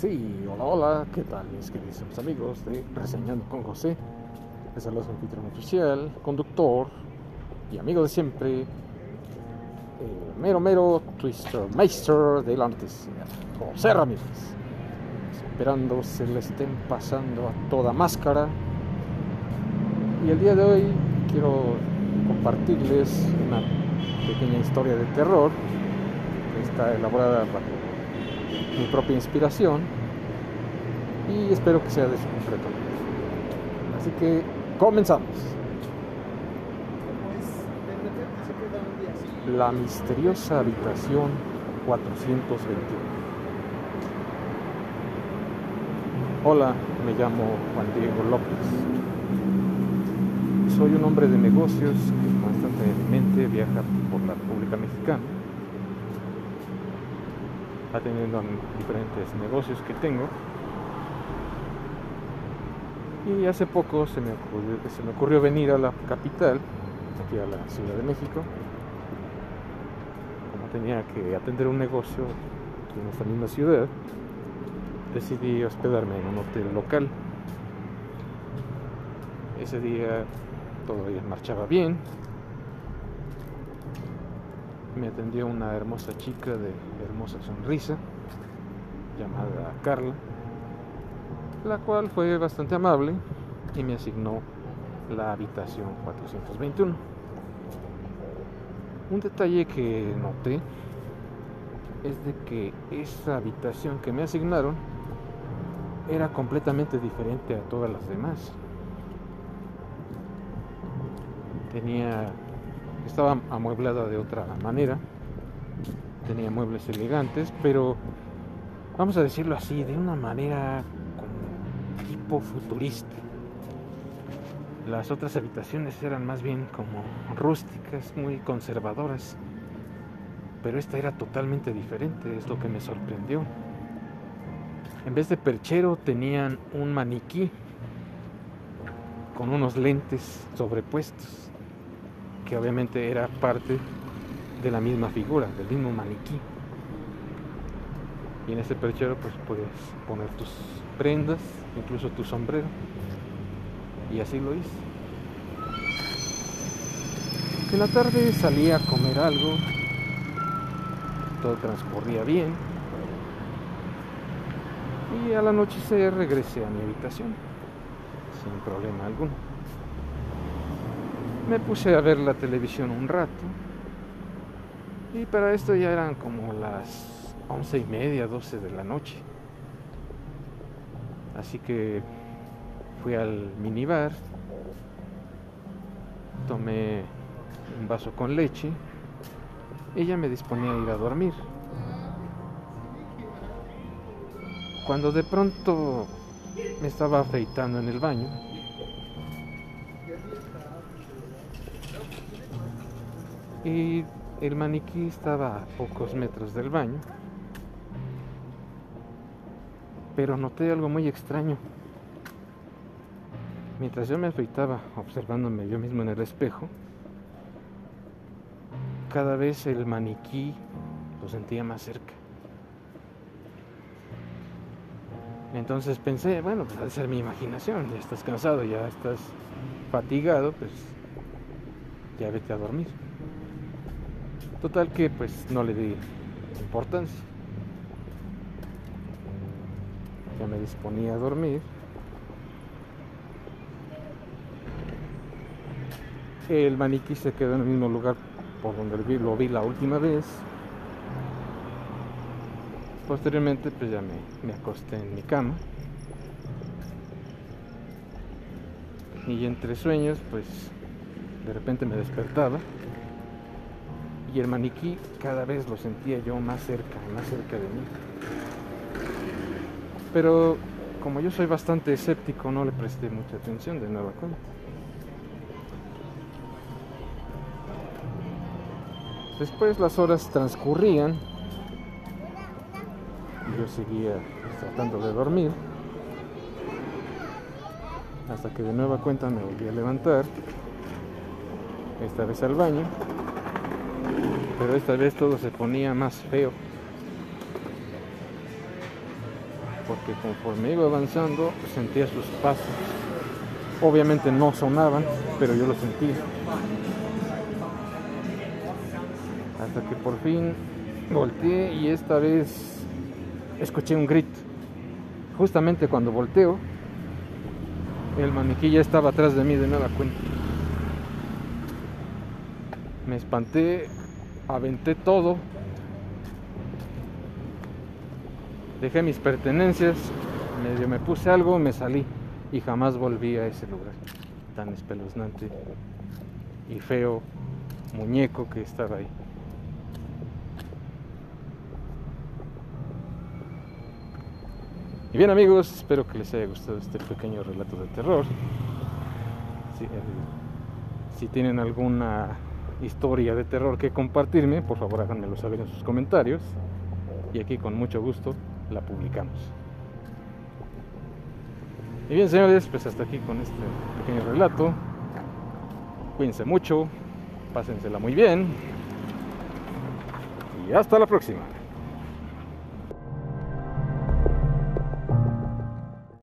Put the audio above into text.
Sí, hola, hola, ¿qué tal mis queridos amigos de Reseñando con José? Les saluda su anfitrión oficial, conductor y amigo de siempre, mero mero Twister Meister de la noticia, José Ramírez. Esperando se le estén pasando a toda máscara. Y el día de hoy quiero compartirles una pequeña historia de terror que está elaborada bajo mi propia inspiración y espero que sea de su completo. Así que comenzamos. La misteriosa habitación 421. Hola, me llamo Juan Diego López. Soy un hombre de negocios que constantemente viaja por la República Mexicana atendiendo a diferentes negocios que tengo. Y hace poco se me ocurrió, se me ocurrió venir a la capital, aquí a la Ciudad de México. Como tenía que atender un negocio en esta misma ciudad, decidí hospedarme en un hotel local. Ese día todavía marchaba bien, me atendió una hermosa chica de hermosa sonrisa llamada Carla, la cual fue bastante amable y me asignó la habitación 421. Un detalle que noté es de que esa habitación que me asignaron era completamente diferente a todas las demás. Tenía estaba amueblada de otra manera, tenía muebles elegantes, pero vamos a decirlo así, de una manera como tipo futurista. Las otras habitaciones eran más bien como rústicas, muy conservadoras, pero esta era totalmente diferente, es lo que me sorprendió. En vez de perchero tenían un maniquí con unos lentes sobrepuestos que obviamente era parte de la misma figura, del mismo maniquí. Y en ese perchero pues puedes poner tus prendas, incluso tu sombrero. Y así lo hice. En la tarde salí a comer algo, todo transcurría bien. Y al anochecer regresé a mi habitación, sin problema alguno me puse a ver la televisión un rato. Y para esto ya eran como las once y media, doce de la noche. Así que fui al minibar, tomé un vaso con leche y ya me disponía a ir a dormir. Cuando de pronto me estaba afeitando en el baño, y el maniquí estaba a pocos metros del baño. Pero noté algo muy extraño. Mientras yo me afeitaba observándome yo mismo en el espejo, cada vez el maniquí lo sentía más cerca. Entonces pensé, bueno, pues ha ser mi imaginación, ya estás cansado, ya estás fatigado, pues ya vete a dormir. Total que pues no le di importancia. Ya me disponía a dormir. El maniquí se quedó en el mismo lugar por donde lo vi la última vez. Posteriormente pues ya me, acosté en mi cama. Y entre sueños pues de repente me despertaba y el maniquí cada vez lo sentía yo más cerca, más cerca de mí. Pero como yo soy bastante escéptico, no le presté mucha atención de nueva cuenta. Después las horas transcurrían yo seguía tratando de dormir hasta que de nueva cuenta me volví a levantar, esta vez al baño pero esta vez todo se ponía más feo. porque conforme iba avanzando sentía sus pasos. Obviamente no sonaban, pero yo lo sentía. Hasta que por fin volteé y esta vez escuché un grito. Justamente cuando volteo, el maniquí ya estaba atrás de mí de nada cuenta. Me espanté, aventé todo, dejé mis pertenencias, medio me puse algo, me salí y jamás volví a ese lugar tan espeluznante y feo muñeco que estaba ahí. Y bien amigos, espero que les haya gustado este pequeño relato de terror. Si, eh, si tienen alguna historia de terror que compartirme, por favor háganmelo saber en sus comentarios. Y aquí con mucho gusto la publicamos. Y bien señores, pues hasta aquí con este pequeño relato. Cuídense mucho, pásensela muy bien. Y hasta la próxima.